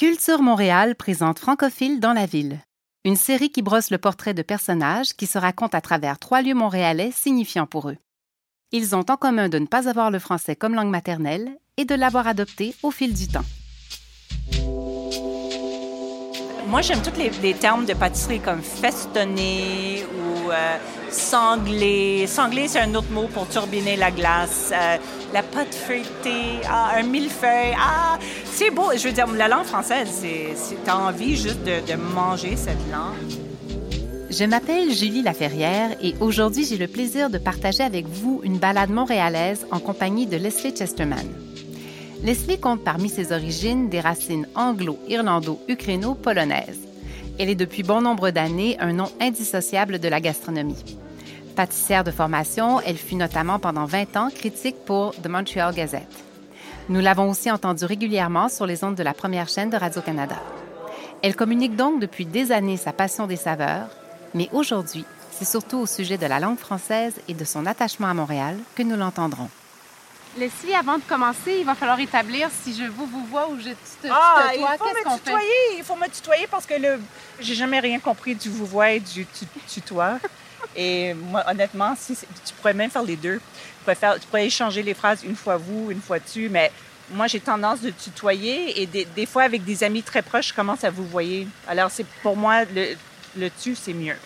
Culture Montréal présente Francophile dans la ville, une série qui brosse le portrait de personnages qui se racontent à travers trois lieux montréalais signifiants pour eux. Ils ont en commun de ne pas avoir le français comme langue maternelle et de l'avoir adopté au fil du temps. Moi, j'aime tous les, termes de pâtisserie comme festonné ou euh. Sanglé, c'est un autre mot pour turbiner la glace. Euh, la pâte feuilletée, ah, un millefeuille. Ah, c'est beau. Je veux dire, la langue française, c'est envie juste de, de manger cette langue. Je m'appelle Julie Laferrière et aujourd'hui, j'ai le plaisir de partager avec vous une balade montréalaise en compagnie de Leslie Chesterman. Leslie compte parmi ses origines des racines anglo-irlando-ukraino-polonaises. Elle est depuis bon nombre d'années un nom indissociable de la gastronomie. Pâtissière de formation, elle fut notamment pendant 20 ans critique pour The Montreal Gazette. Nous l'avons aussi entendue régulièrement sur les ondes de la première chaîne de Radio-Canada. Elle communique donc depuis des années sa passion des saveurs, mais aujourd'hui, c'est surtout au sujet de la langue française et de son attachement à Montréal que nous l'entendrons. Leslie, avant de commencer, il va falloir établir si je vous vous vois ou je te ah, tutoie. Qu'est-ce qu'on fait? Il faut me tutoyer parce que le... j'ai jamais rien compris du vous vois et du tutoie. et moi, honnêtement, si tu pourrais même faire les deux. Tu pourrais, faire, tu pourrais échanger les phrases une fois vous, une fois tu, mais moi, j'ai tendance de tutoyer et des, fois, avec des amis très proches, je commence à vous voyer. Alors, c'est pour moi, le, le tu, c'est mieux.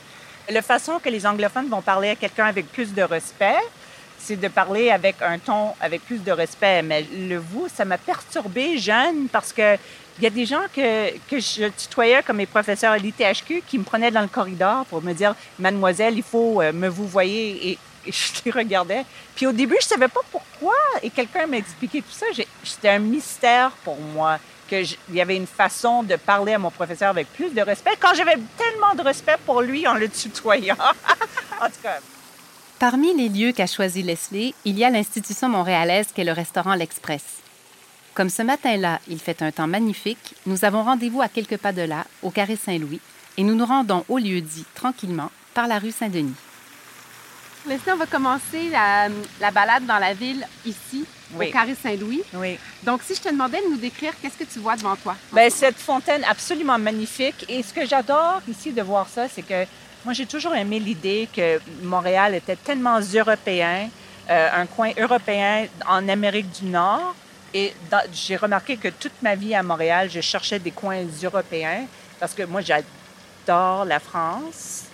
La façon que les anglophones vont parler à quelqu'un avec plus de respect, c'est de parler avec un ton avec plus de respect. Mais le vous, ça m'a perturbé jeune parce que il y a des gens que, que je tutoyais comme mes professeurs à l'ITHQ qui me prenaient dans le corridor pour me dire Mademoiselle, il faut euh, me vous voyez et, je les regardais. Puis au début, je savais pas pourquoi et quelqu'un m'a expliqué tout ça. C'était un mystère pour moi qu'il y avait une façon de parler à mon professeur avec plus de respect quand j'avais tellement de respect pour lui en le tutoyant. en tout cas. Parmi les lieux qu'a choisi Leslie, il y a l'institution montréalaise qu'est le restaurant L'Express. Comme ce matin-là, il fait un temps magnifique, nous avons rendez-vous à quelques pas de là, au Carré Saint-Louis, et nous nous rendons au lieu dit tranquillement par la rue Saint-Denis. Leslie, on va commencer la, balade dans la ville ici, au Carré Saint-Louis. Oui. Donc, si je te demandais de nous décrire, qu'est-ce que tu vois devant toi? Bien, cette fontaine absolument magnifique. Et ce que j'adore ici de voir ça, c'est que moi, j'ai toujours aimé l'idée que Montréal était tellement européen, euh, un coin européen en Amérique du Nord. Et j'ai remarqué que toute ma vie à Montréal, je cherchais des coins européens parce que moi, j'adore la France.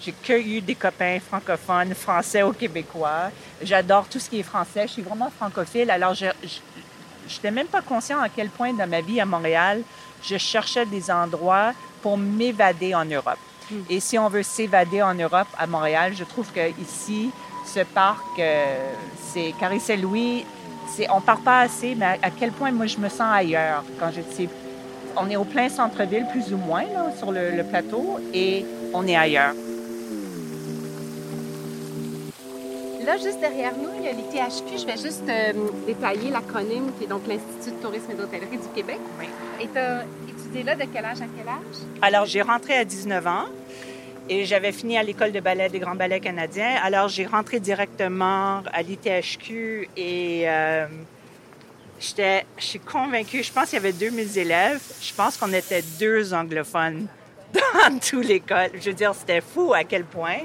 J'ai que eu des copains francophones, français ou québécois. J'adore tout ce qui est français. Je suis vraiment francophile. Alors, je n'étais même pas conscient à quel point dans ma vie à Montréal, je cherchais des endroits pour m'évader en Europe. Et si on veut s'évader en Europe, à Montréal, je trouve que ici, ce parc, euh, c'est Carissé-Louis, c'est, on part pas assez, mais à, quel point moi je me sens ailleurs quand je sais. On est au plein centre-ville, plus ou moins, là, sur le, plateau, et on est ailleurs. Là, juste derrière nous, il y a l'ITHQ. Je vais juste euh, détailler l'acronyme qui est donc l'Institut de tourisme et d'hôtellerie du Québec. Oui. Et tu as étudié là de quel âge à quel âge? Alors, j'ai rentré à 19 ans. Et j'avais fini à l'école de ballet des grands ballets canadiens. Alors, j'ai rentré directement à l'ITHQ et euh, j'étais, je suis convaincue, je pense qu'il y avait 2000 élèves. Je pense qu'on était deux anglophones dans toute l'école. Je veux dire, c'était fou à quel point.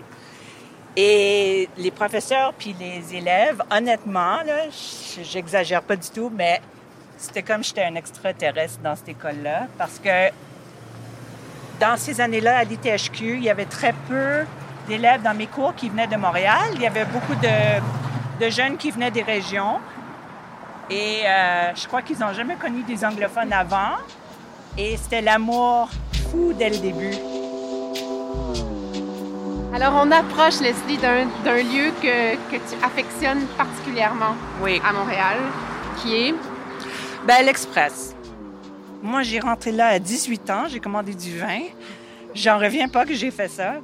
Et les professeurs puis les élèves, honnêtement, là, j'exagère pas du tout, mais c'était comme j'étais un extraterrestre dans cette école-là parce que dans ces années-là, à l'ITHQ, il y avait très peu d'élèves dans mes cours qui venaient de Montréal. Il y avait beaucoup de, jeunes qui venaient des régions. Et euh, je crois qu'ils n'ont jamais connu des anglophones avant. Et c'était l'amour fou dès le début. Alors, on approche, Leslie, d'un lieu que, que, tu affectionnes particulièrement oui. à Montréal, qui est... Ben, l'Express. Moi, j'ai rentré là à 18 ans, j'ai commandé du vin. J'en reviens pas que j'ai fait ça.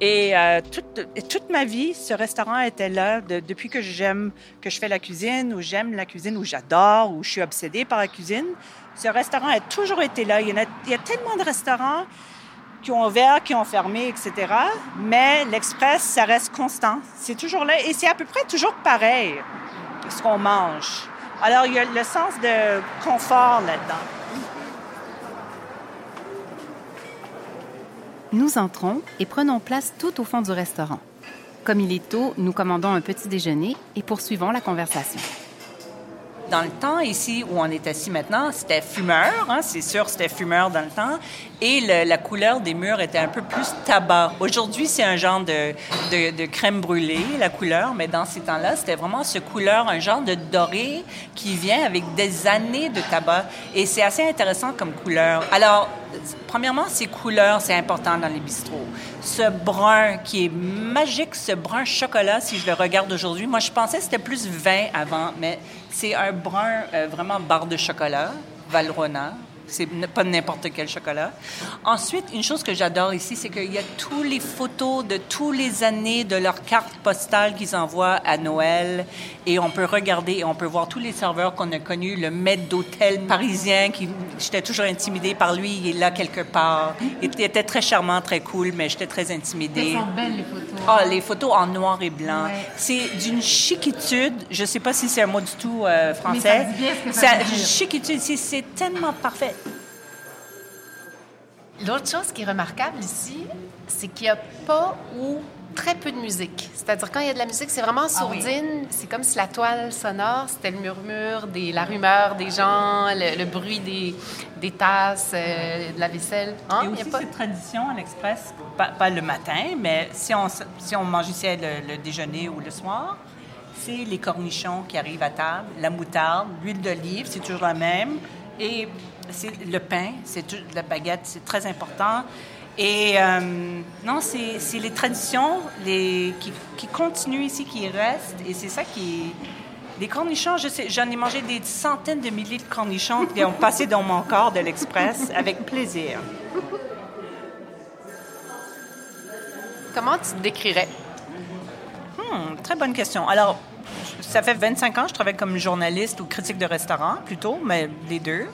Et euh, toute, toute, ma vie, ce restaurant était là depuis que j'aime, que je fais la cuisine, ou j'aime la cuisine, ou j'adore, ou je suis obsédée par la cuisine. Ce restaurant a toujours été là. Il y, a, il y a tellement de restaurants qui ont ouvert, qui ont fermé, etc. Mais l'Express, ça reste constant. C'est toujours là et c'est à peu près toujours pareil, ce qu'on mange. Alors, il y a le sens de confort là-dedans. Nous entrons et prenons place tout au fond du restaurant. Comme il est tôt, nous commandons un petit déjeuner et poursuivons la conversation. Dans le temps, ici où on est assis maintenant, c'était fumeur, hein, c'est sûr, c'était fumeur dans le temps, et la couleur des murs était un peu plus tabac. Aujourd'hui, c'est un genre de, de, crème brûlée, la couleur, mais dans ces temps-là, c'était vraiment ce couleur, un genre de doré qui vient avec des années de tabac, et c'est assez intéressant comme couleur. Alors, premièrement, ces couleurs, c'est important dans les bistrots. Ce brun qui est magique, ce brun chocolat, si je le regarde aujourd'hui, moi, je pensais que c'était plus vin avant, mais c'est un brun euh, vraiment barre de chocolat, Valrhona. C'est pas n'importe quel chocolat. Ensuite, une chose que j'adore ici, c'est qu'il y a tous les photos de tous les années de leurs cartes postales qu'ils envoient à Noël. Et on peut regarder et on peut voir tous les serveurs qu'on a connus. Le maître d'hôtel parisien, qui j'étais toujours intimidée par lui, il est là quelque part. Il était très charmant, très cool, mais j'étais très intimidée. Elles sont belles, les photos. Ah, les photos en noir et blanc. C'est d'une chiquitude. Je sais pas si c'est un mot du tout euh, français. Mais ça dit bien ce que ça Chiquitude, c'est tellement parfait. L'autre chose qui est remarquable ici, c'est qu'il n'y a pas ou très peu de musique. C'est-à-dire, quand il y a de la musique, c'est vraiment ah sourdine. C'est comme si la toile sonore, c'était le murmure, des, la rumeur des gens, le, bruit des, des tasses, euh, de la vaisselle. Hein? Il y a pas... cette tradition à l'Express, pas, le matin, mais si on, si on mange ici le, le déjeuner ou le soir, c'est les cornichons qui arrivent à table, la moutarde, l'huile d'olive, c'est toujours la même, et le pain, c'est la baguette, c'est très important. Et euh, non, c'est les traditions les, qui, qui, continuent ici, qui restent. Et c'est ça qui. Les cornichons, j'en ai mangé des centaines de milliers de cornichons qui ont passé dans mon corps de l'Express avec plaisir. Comment tu te décrirais? Hmm, très bonne question. Alors, ça fait 25 ans que je travaille comme journaliste ou critique de restaurant, plutôt, mais les deux.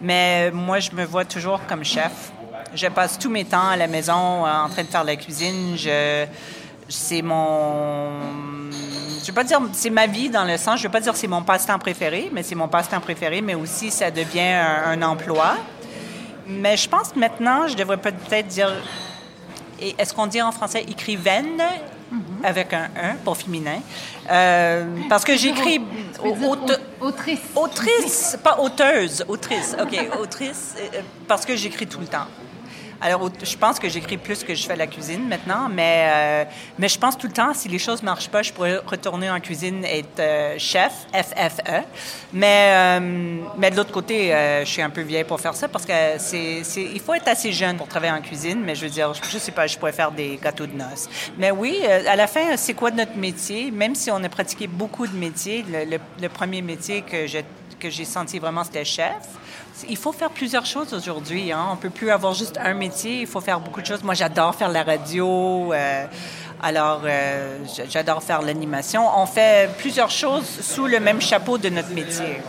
Mais moi, je me vois toujours comme chef. Je passe tous mes temps à la maison euh, en train de faire la cuisine. C'est mon, je vais pas dire c'est ma vie dans le sens, je vais pas dire c'est mon passe-temps préféré, mais c'est mon passe-temps préféré, mais aussi ça devient un, emploi. Mais je pense maintenant, je devrais peut-être dire, est-ce qu'on dit en français écrivaine? Mm-hmm. avec un 1 pour féminin. Euh, parce que j'écris... Autrice. Autrice, pas auteuse, autrice. OK, autrice, euh, parce que j'écris tout le temps. Alors, je pense que j'écris plus que je fais la cuisine maintenant, mais, euh, mais je pense tout le temps, si les choses ne marchent pas, je pourrais retourner en cuisine et être euh, chef, FFE. Mais, euh, mais de l'autre côté, je suis un peu vieille pour faire ça parce que c'est, il faut être assez jeune pour travailler en cuisine, mais je veux dire, je, ne sais pas, je pourrais faire des gâteaux de noces. Mais oui, à la fin, c'est quoi notre métier? Même si on a pratiqué beaucoup de métiers, le, le premier métier que j'ai, que j'ai senti vraiment, c'était chef. Il faut faire plusieurs choses aujourd'hui. Hein? On peut plus avoir juste un métier. Il faut faire beaucoup de choses. Moi, j'adore faire la radio. Euh, alors, euh, j'adore faire l'animation. On fait plusieurs choses sous le même chapeau de notre métier.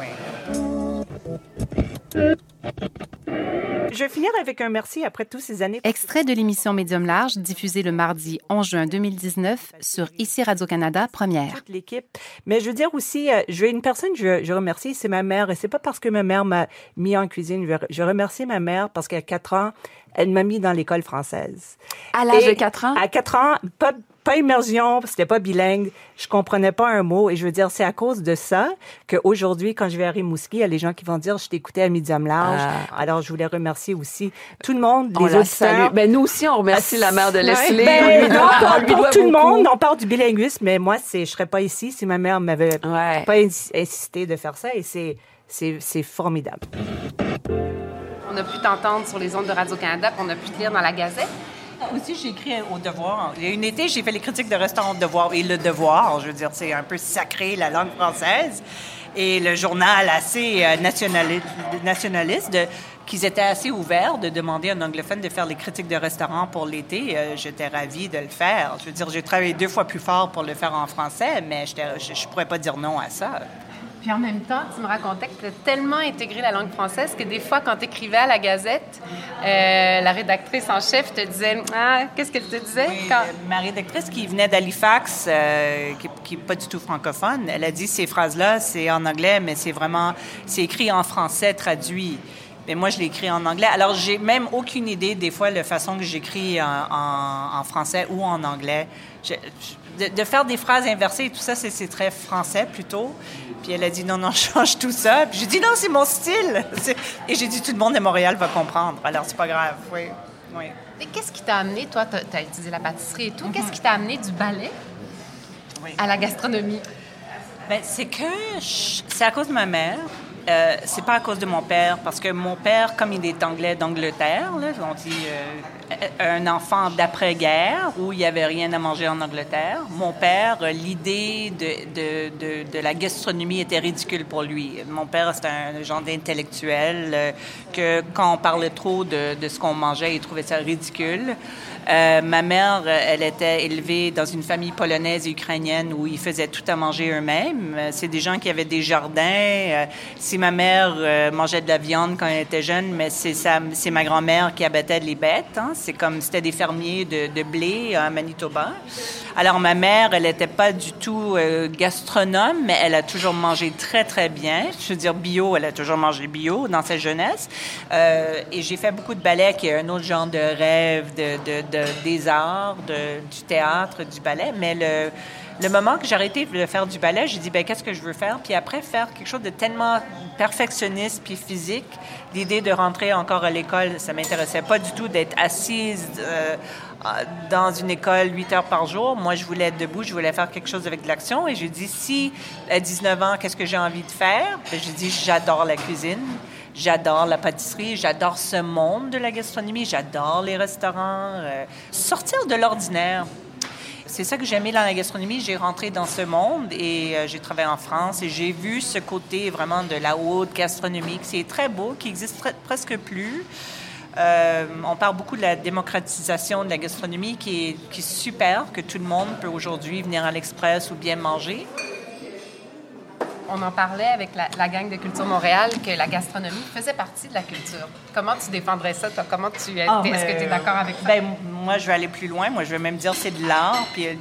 Je vais finir avec un merci après toutes ces années. Extrait de l'émission Médium Large, diffusée le mardi 11 juin 2019 sur Ici Radio-Canada, première. Toute l'équipe. Mais je veux dire aussi, euh, je une personne je, je remercie, c'est ma mère. Et c'est pas parce que ma mère m'a mis en cuisine. Je, je remercie ma mère parce qu'à 4 ans, elle m'a mis dans l'école française. À l'âge de 4 ans? À 4 ans, pas, pas immersion, c'était pas bilingue, je comprenais pas un mot. Et je veux dire, c'est à cause de ça qu'aujourd'hui, quand je vais à Rimouski, il y a les gens qui vont dire, je t'écoutais à Medium Large. Ah. Alors, je voulais remercier aussi tout le monde, les auditeurs. Ben, nous aussi, on remercie la mère de Leslie. Ben, pour tout le monde, on parle du bilinguisme, mais moi, c'est, je serais pas ici si ma mère m'avait pas insisté de faire ça. Et c'est, c'est, c'est formidable. On a pu t'entendre sur les ondes de Radio-Canada, on a pu te lire dans la Gazette. Aussi, j'ai écrit au Devoir. Il y a une été, j'ai fait les critiques de restaurant au Devoir. Et le Devoir, je veux dire, c'est un peu sacré, la langue française. Et le journal assez euh, nationaliste, nationaliste qu'ils étaient assez ouverts de demander à un anglophone de faire les critiques de restaurant pour l'été. Euh, j'étais ravie de le faire. Je veux dire, j'ai travaillé deux fois plus fort pour le faire en français, mais je ne pourrais pas dire non à ça. Puis en même temps, tu me racontais que tu as tellement intégré la langue française que des fois, quand tu écrivais à la Gazette, euh, la rédactrice en chef te disait Ah, qu'est-ce qu'elle te disait? Quand... Ma rédactrice qui venait d'Halifax, euh, qui n'est pas du tout francophone, elle a dit ces phrases-là, c'est en anglais, mais c'est vraiment, c'est écrit en français traduit. Mais moi, je l'écris en anglais. Alors, j'ai même aucune idée, des fois, de la façon que j'écris en, français ou en anglais. De, faire des phrases inversées et tout ça, c'est très français plutôt. Puis elle a dit non, non, change tout ça. Puis j'ai dit non, c'est mon style. Et j'ai dit tout le monde de Montréal va comprendre. Alors, c'est pas grave. Oui. oui. Et qu'est-ce qui t'a amené, toi, tu as, utilisé la pâtisserie et tout, qu'est-ce qui t'a amené du ballet à la gastronomie? Bien, c'est que c'est à cause de ma mère. Euh, c'est pas à cause de mon père, parce que mon père, comme il est anglais d'Angleterre, on dit euh, un enfant d'après-guerre où il n'y avait rien à manger en Angleterre. Mon père, l'idée de, de, de, la gastronomie était ridicule pour lui. Mon père, c'était un genre d'intellectuel euh, que quand on parlait trop de, de ce qu'on mangeait, il trouvait ça ridicule. Euh, ma mère, elle était élevée dans une famille polonaise et ukrainienne où ils faisaient tout à manger eux-mêmes. C'est des gens qui avaient des jardins. Euh, si ma mère euh, mangeait de la viande quand elle était jeune, mais c'est ma grand-mère qui abattait les bêtes. Hein. C'est comme c'était des fermiers de, de, blé à Manitoba. Alors ma mère, elle n'était pas du tout gastronome, mais elle a toujours mangé très très bien. Je veux dire bio, elle a toujours mangé bio dans sa jeunesse. et j'ai fait beaucoup de ballet, qui est un autre genre de rêve de des arts, du théâtre, du ballet. Mais le, moment que j'ai arrêté de faire du ballet, j'ai dit, ben qu'est-ce que je veux faire? Puis après, faire quelque chose de tellement perfectionniste puis physique, l'idée de rentrer encore à l'école, ça m'intéressait pas du tout d'être assise euh, dans une école 8 heures par jour. Moi, je voulais être debout, je voulais faire quelque chose avec de l'action. Et j'ai dit, si à 19 ans, qu'est-ce que j'ai envie de faire? Ben, j'ai dit, j'adore la cuisine. J'adore la pâtisserie, j'adore ce monde de la gastronomie, j'adore les restaurants. Euh, sortir de l'ordinaire. C'est ça que j'aimais dans la gastronomie. J'ai rentré dans ce monde et euh, j'ai travaillé en France et j'ai vu ce côté vraiment de la haute gastronomie. C'est très beau, qui existe presque plus. Euh, on parle beaucoup de la démocratisation de la gastronomie qui est, qui est super, que tout le monde peut aujourd'hui venir à l'Express ou bien manger on en parlait avec la, gang de Culture Montréal que la gastronomie faisait partie de la culture. Comment tu défendrais ça? Comment tu es, ah, est-ce que tu es d'accord avec ça? Ben, moi, je vais aller plus loin. Moi, je vais même dire c'est de l'art. Puis euh,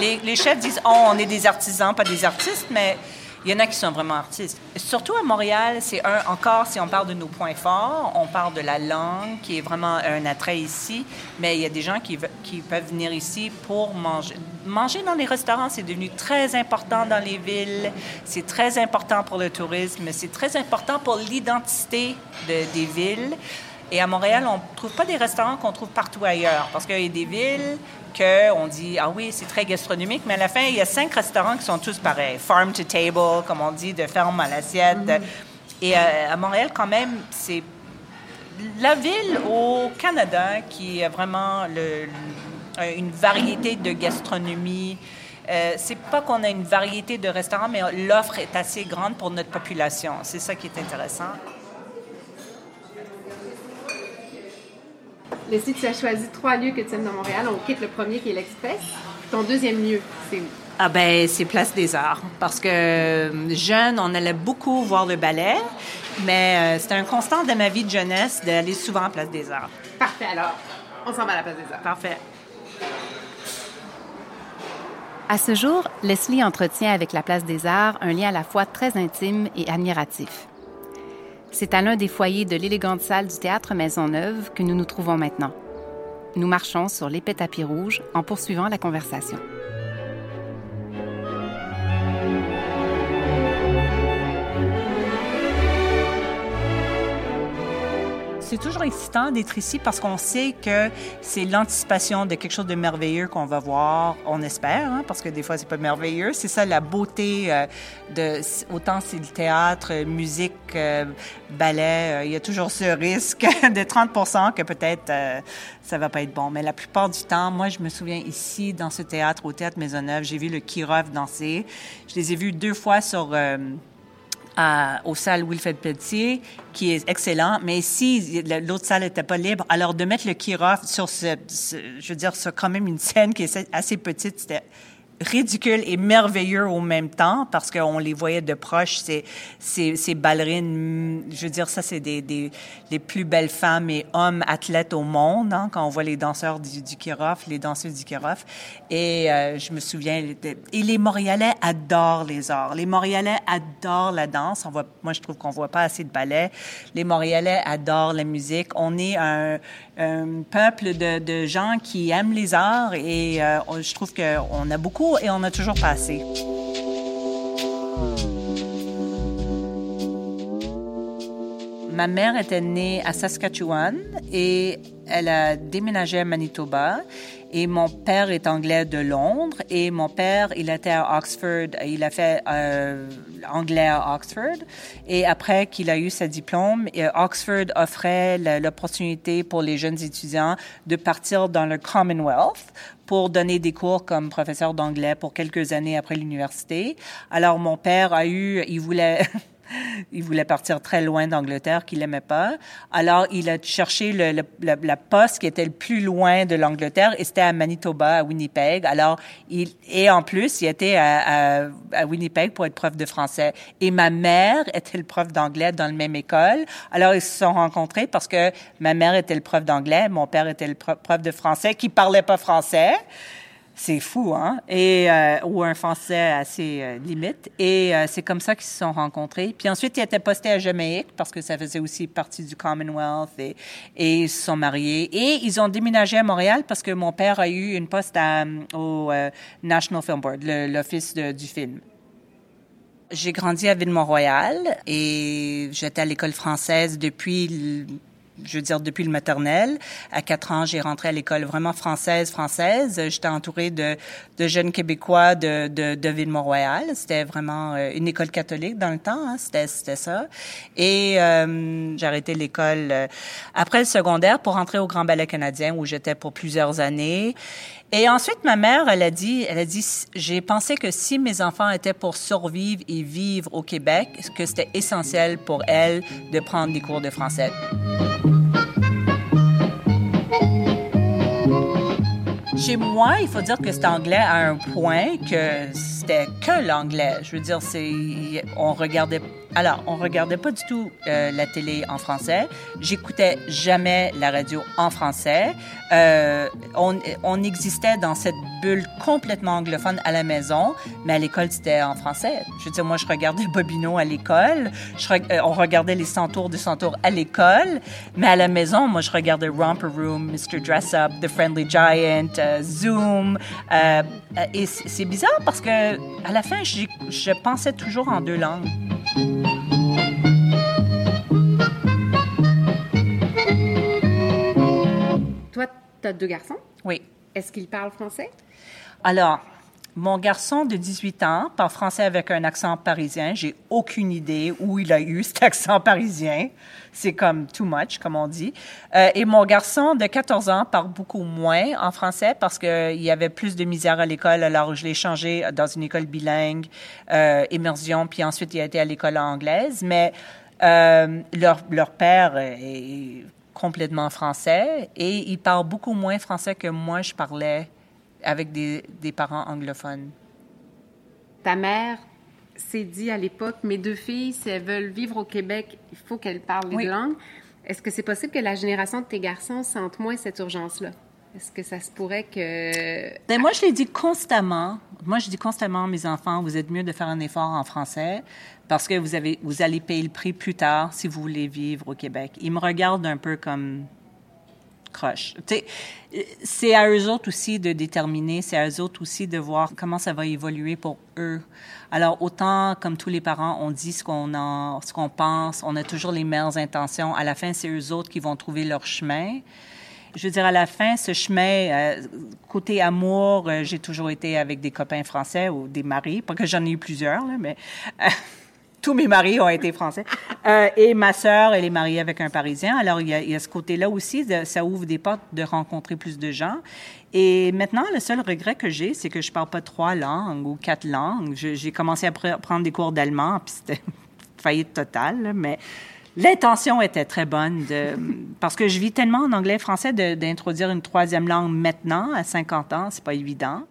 les, les, chefs disent, oh, on est des artisans, pas des artistes, mais il y en a qui sont vraiment artistes. Surtout à Montréal, c'est un, encore, si on parle de nos points forts, on parle de la langue, qui est vraiment un attrait ici, mais il y a des gens qui, peuvent venir ici pour manger. Manger dans les restaurants, c'est devenu très important dans les villes, c'est très important pour le tourisme, c'est très important pour l'identité de, des villes. Et à Montréal, on ne trouve pas des restaurants qu'on trouve partout ailleurs, parce qu'il y a des villes qu'on dit, ah oui, c'est très gastronomique, mais à la fin, il y a cinq restaurants qui sont tous pareils. Farm to table, comme on dit, de ferme à l'assiette. Mm-hmm. Et euh, à Montréal, quand même, c'est la ville au Canada qui a vraiment le, une variété de gastronomie. Euh, c'est pas qu'on a une variété de restaurants, mais l'offre est assez grande pour notre population. C'est ça qui est intéressant. Leslie, tu as choisi trois lieux que tu aimes dans Montréal. On quitte le premier qui est l'Express. Ton deuxième lieu, c'est où? Ah ben, c'est Place des Arts. Parce que euh, jeune, on allait beaucoup voir le ballet, mais euh, c'était un constant de ma vie de jeunesse d'aller souvent à Place des Arts. Parfait, alors. On s'en va à la Place des Arts. Parfait. À ce jour, Leslie entretient avec la Place des Arts un lien à la fois très intime et admiratif. C'est à l'un des foyers de l'élégante salle du théâtre Maisonneuve que nous nous trouvons maintenant. Nous marchons sur l'épais tapis rouge en poursuivant la conversation. C'est toujours excitant d'être ici parce qu'on sait que c'est l'anticipation de quelque chose de merveilleux qu'on va voir, on espère, hein, parce que des fois, c'est pas merveilleux. C'est ça la beauté euh, de... Autant c'est le théâtre, musique, euh, ballet, euh, il y a toujours ce risque de 30 que peut-être ça va pas être bon. Mais la plupart du temps, moi, je me souviens ici, dans ce théâtre, au Théâtre Maisonneuve, j'ai vu le Kirov danser. Je les ai vus deux fois sur à, aux salles Wilfred Pelletier, qui est excellent. Mais si l'autre salle n'était pas libre, alors de mettre le Kirov sur ce, je veux dire, sur quand même une scène qui est assez petite, c'était ridicule et merveilleux au même temps parce qu'on les voyait de proche, ces, ces, ces ballerines. Je veux dire, ça, c'est des, des, les plus belles femmes et hommes athlètes au monde, hein, quand on voit les danseurs du, du Kirov, les danseuses du Kirov. Et euh, je me souviens, et les Montréalais adorent les arts. Les Montréalais adorent la danse. On voit, moi, je trouve qu'on voit pas assez de ballet. Les Montréalais adorent la musique. On est un, un peuple de, de gens qui aiment les arts et euh, je trouve qu'on a beaucoup et on a toujours pas assez. Ma mère était née à Saskatchewan et elle a déménagé à Manitoba. Et mon père est anglais de Londres et mon père, il était à Oxford. Il a fait euh, anglais à Oxford. Et après qu'il a eu sa diplôme, Oxford offrait l'opportunité pour les jeunes étudiants de partir dans le Commonwealth pour donner des cours comme professeur d'anglais pour quelques années après l'université. Alors mon père a eu, il voulait il voulait partir très loin d'Angleterre qu'il aimait pas. Alors, il a cherché le, la poste qui était le plus loin de l'Angleterre et c'était à Manitoba, à Winnipeg. Alors, il, et en plus, il était à, à, Winnipeg pour être prof de français. Et ma mère était le prof d'anglais dans la même école. Alors, ils se sont rencontrés parce que ma mère était le prof d'anglais, mon père était le prof de français qui parlait pas français. C'est fou, hein? Et, euh, ou un français assez euh, limite. Et euh, c'est comme ça qu'ils se sont rencontrés. Puis ensuite, ils étaient postés à Jamaïque parce que ça faisait aussi partie du Commonwealth et, ils se sont mariés. Et ils ont déménagé à Montréal parce que mon père a eu une poste à, au National Film Board, l'office du film. J'ai grandi à Ville-Mont-Royal et j'étais à l'école française depuis je veux dire, depuis le maternel. À quatre ans, j'ai rentré à l'école vraiment française, française. J'étais entourée de, de jeunes Québécois de, de, de Ville-Mont-Royal. C'était vraiment euh, une école catholique dans le temps, hein. c'était, c'était ça. Et euh, j'ai arrêté l'école euh, après le secondaire pour rentrer au Grand Ballet canadien où j'étais pour plusieurs années. Et ensuite, ma mère, elle a dit, elle a dit, j'ai pensé que si mes enfants étaient pour survivre et vivre au Québec, que c'était essentiel pour elle de prendre des cours de français. Chez moi, il faut dire que c'est anglais à un point que c'était que l'anglais. Je veux dire, c'est, on regardait alors, on regardait pas du tout euh, la télé en français. J'écoutais jamais la radio en français. Euh, on, existait dans cette bulle complètement anglophone à la maison, mais à l'école, c'était en français. Je veux dire, moi, je regardais Bobino à l'école. Euh, on regardait les centaures de centaures à l'école, mais à la maison, moi, je regardais Romper Room, Mr. Dress Up, The Friendly Giant, Zoom. Et c'est bizarre parce que à la fin, je pensais toujours en deux langues. Toi, tu as deux garçons? Oui. Est-ce qu'ils parlent français? Alors, mon garçon de 18 ans parle français avec un accent parisien. J'ai aucune idée où il a eu cet accent parisien. C'est comme too much, comme on dit. Euh, et mon garçon de 14 ans parle beaucoup moins en français parce qu'il y avait plus de misère à l'école. Alors, je l'ai changé dans une école bilingue, euh, immersion, puis ensuite il a été à l'école anglaise. Mais euh, leur, leur père est complètement français et il parle beaucoup moins français que moi je parlais avec des, des parents anglophones. Ta mère s'est dit à l'époque, mes deux filles, si elles veulent vivre au Québec, il faut qu'elles parlent les langues. Est-ce que c'est possible que la génération de tes garçons sente moins cette urgence-là? Est-ce que ça se pourrait que... Ben moi, je l'ai dit constamment. Moi, je dis constamment à mes enfants, vous êtes mieux de faire un effort en français parce que vous, avez, vous allez payer le prix plus tard si vous voulez vivre au Québec. Ils me regardent un peu comme C'est à eux autres aussi de déterminer, c'est à eux autres aussi de voir comment ça va évoluer pour eux. Alors, autant comme tous les parents, on dit ce qu'on ce qu'on pense, on a toujours les meilleures intentions. À la fin, c'est eux autres qui vont trouver leur chemin. Je veux dire, à la fin, ce chemin, euh, côté amour, euh, j'ai toujours été avec des copains français ou des maris, pas que j'en ai eu plusieurs, là, mais euh, tous mes maris ont été français. Euh, et ma sœur, elle est mariée avec un Parisien. Alors, il y a, il y a ce côté-là aussi, de, ça ouvre des portes de rencontrer plus de gens. Et maintenant, le seul regret que j'ai, c'est que je parle pas trois langues ou quatre langues. J'ai commencé à prendre des cours d'allemand, puis c'était faillite totale, mais l'intention était très bonne de, parce que je vis tellement en anglais français d'introduire une troisième langue maintenant, à 50 ans, c'est pas évident.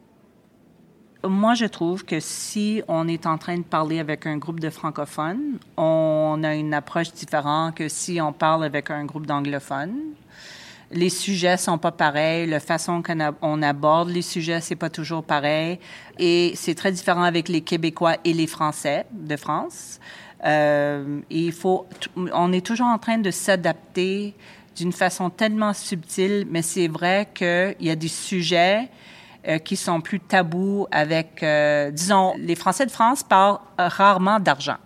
Moi, je trouve que si on est en train de parler avec un groupe de francophones, on a une approche différente que si on parle avec un groupe d'anglophones. Les sujets sont pas pareils, la façon qu'on aborde les sujets c'est pas toujours pareil, et c'est très différent avec les Québécois et les Français de France. Euh, il faut, on est toujours en train de s'adapter d'une façon tellement subtile, mais c'est vrai qu'il y a des sujets euh, qui sont plus tabous avec, euh, disons, les Français de France parlent rarement d'argent.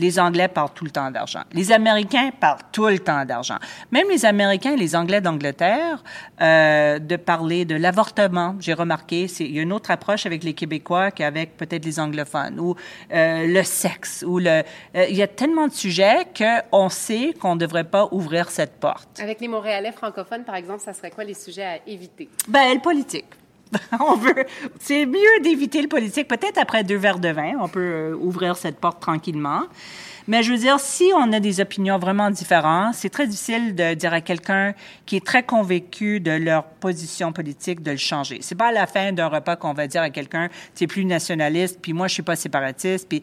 Les Anglais parlent tout le temps d'argent. Les Américains parlent tout le temps d'argent. Même les Américains et les Anglais d'Angleterre, euh, de parler de l'avortement, j'ai remarqué, il y a une autre approche avec les Québécois qu'avec peut-être les anglophones, ou euh, le sexe, ou le... Euh, il y a tellement de sujets qu'on sait qu'on ne devrait pas ouvrir cette porte. Avec les Montréalais francophones, par exemple, ça serait quoi les sujets à éviter? Ben, le politique. on veut, c'est mieux d'éviter le politique. Peut-être après deux verres de vin, on peut euh, ouvrir cette porte tranquillement. Mais je veux dire, si on a des opinions vraiment différentes, c'est très difficile de dire à quelqu'un qui est très convaincu de leur position politique de le changer. C'est pas à la fin d'un repas qu'on va dire à quelqu'un, tu es plus nationaliste, puis moi je suis pas séparatiste. Puis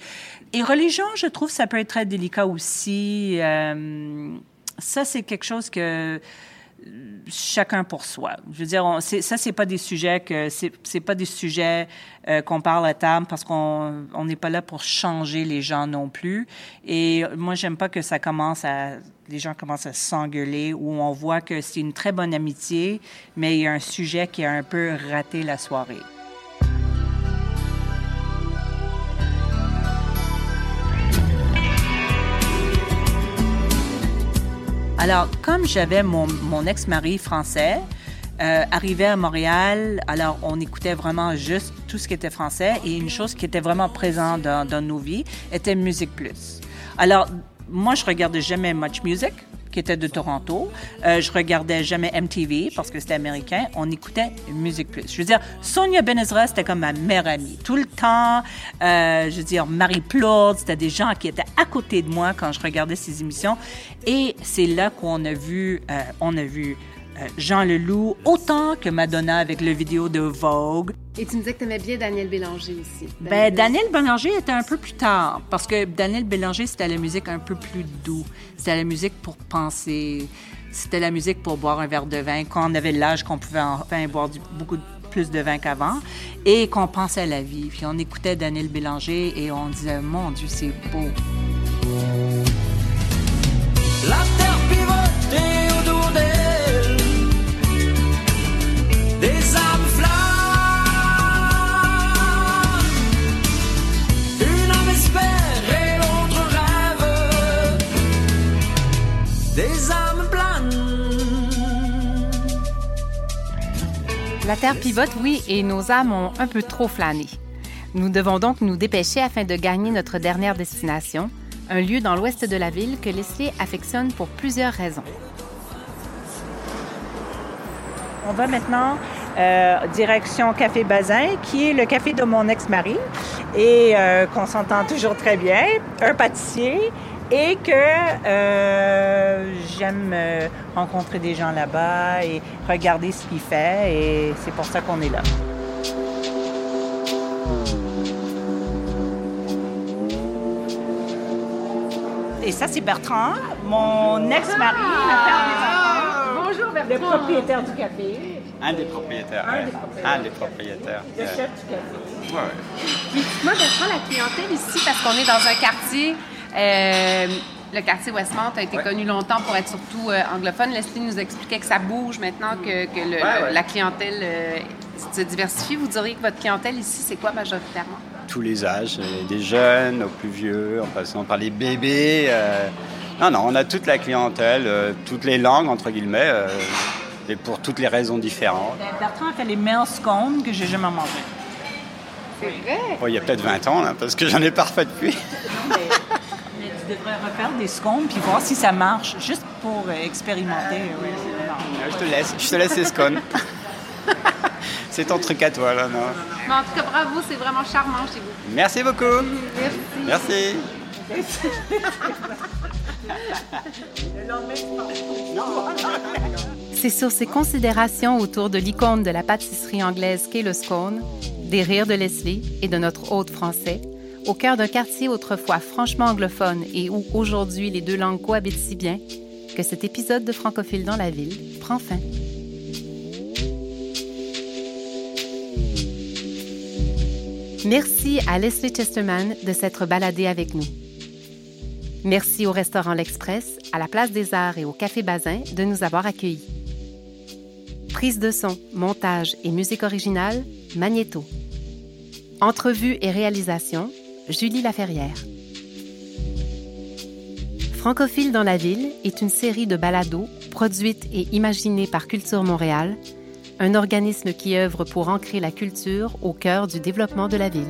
et religion, je trouve ça peut être très délicat aussi. Euh, ça c'est quelque chose que chacun pour soi. Je veux dire, ça, c'est pas des sujets que c'est pas des sujets euh, qu'on parle à table parce qu'on on n'est pas là pour changer les gens non plus. Et moi, j'aime pas que ça commence à les gens commencent à s'engueuler ou on voit que c'est une très bonne amitié, mais il y a un sujet qui a un peu raté la soirée. Alors, comme j'avais mon, ex-mari français, euh, arrivé à Montréal, alors on écoutait vraiment juste tout ce qui était français et une chose qui était vraiment présente dans, dans nos vies était Musique Plus. Alors, moi, je regardais jamais Much Music était de Toronto. Euh, je regardais jamais MTV parce que c'était américain. On écoutait Musique Plus. Je veux dire, Sonia Benezra, c'était comme ma mère amie. Tout le temps, euh, je veux dire, Marie Plourde, c'était des gens qui étaient à côté de moi quand je regardais ces émissions. Et c'est là qu'on a vu, euh, on a vu euh, Jean Leloup, autant que Madonna avec le vidéo de Vogue. Et tu me disais que tu aimais bien Daniel Bélanger aussi. Ben, Daniel Bélanger était un peu plus tard, parce que Daniel Bélanger, c'était la musique un peu plus doux. C'était la musique pour penser. C'était la musique pour boire un verre de vin quand on avait l'âge qu'on pouvait enfin boire beaucoup plus de vin qu'avant et qu'on pensait à la vie. Puis on écoutait Daniel Bélanger et on disait, mon Dieu, c'est beau. La terre La Terre pivote, oui, et nos âmes ont un peu trop flâné. Nous devons donc nous dépêcher afin de gagner notre dernière destination, un lieu dans l'ouest de la ville que Leslie affectionne pour plusieurs raisons. On va maintenant euh, direction Café Bazin, qui est le café de mon ex-mari et euh, qu'on s'entend toujours très bien, un pâtissier et que euh, j'aime rencontrer des gens là-bas et regarder ce qu'il fait et c'est pour ça qu'on est là. Et ça, c'est Bertrand, mon ex-mari, le père des le propriétaire du café. Un des propriétaires. Un, des propriétaires. Un des propriétaires. Le chef du café. Ouais. Puis, moi, je la clientèle ici parce qu'on est dans un quartier. Euh, le quartier Westmont a été connu longtemps pour être surtout euh, anglophone. Leslie nous expliquait que ça bouge maintenant, que, que le, la clientèle euh, se diversifie. Vous diriez que votre clientèle ici, c'est quoi majoritairement? Tous les âges, des jeunes aux plus vieux, en passant par les bébés. Non, non, on a toute la clientèle, euh, toutes les langues, entre guillemets, euh, et pour toutes les raisons différentes. Ben, Bertrand a fait les meilleurs scones que j'ai jamais mangés. C'est vrai? il y a peut-être 20 ans, là, parce que j'en ai pas refait depuis. mais, tu devrais refaire des scones puis voir si ça marche, juste pour euh, expérimenter. je te laisse, je te laisse les scones. c'est ton truc à toi, là, non? Mais en tout cas, bravo, c'est vraiment charmant chez vous. Merci beaucoup. Merci. Merci. C'est sur ces considérations autour de l'icône de la pâtisserie anglaise qu'est le scone, des rires de Leslie et de notre hôte français, au cœur d'un quartier autrefois franchement anglophone et où aujourd'hui les deux langues cohabitent si bien, que cet épisode de Francophile dans la ville prend fin. Merci à Leslie Chesterman de s'être baladé avec nous. Merci au restaurant L'Express, à la Place des Arts et au Café Bazin de nous avoir accueillis. Prise de son, montage et musique originale, Magnéto. Entrevue et réalisation, Julie Laferrière. Francophile dans la ville est une série de balados produite et imaginée par Culture Montréal, un organisme qui œuvre pour ancrer la culture au cœur du développement de la ville.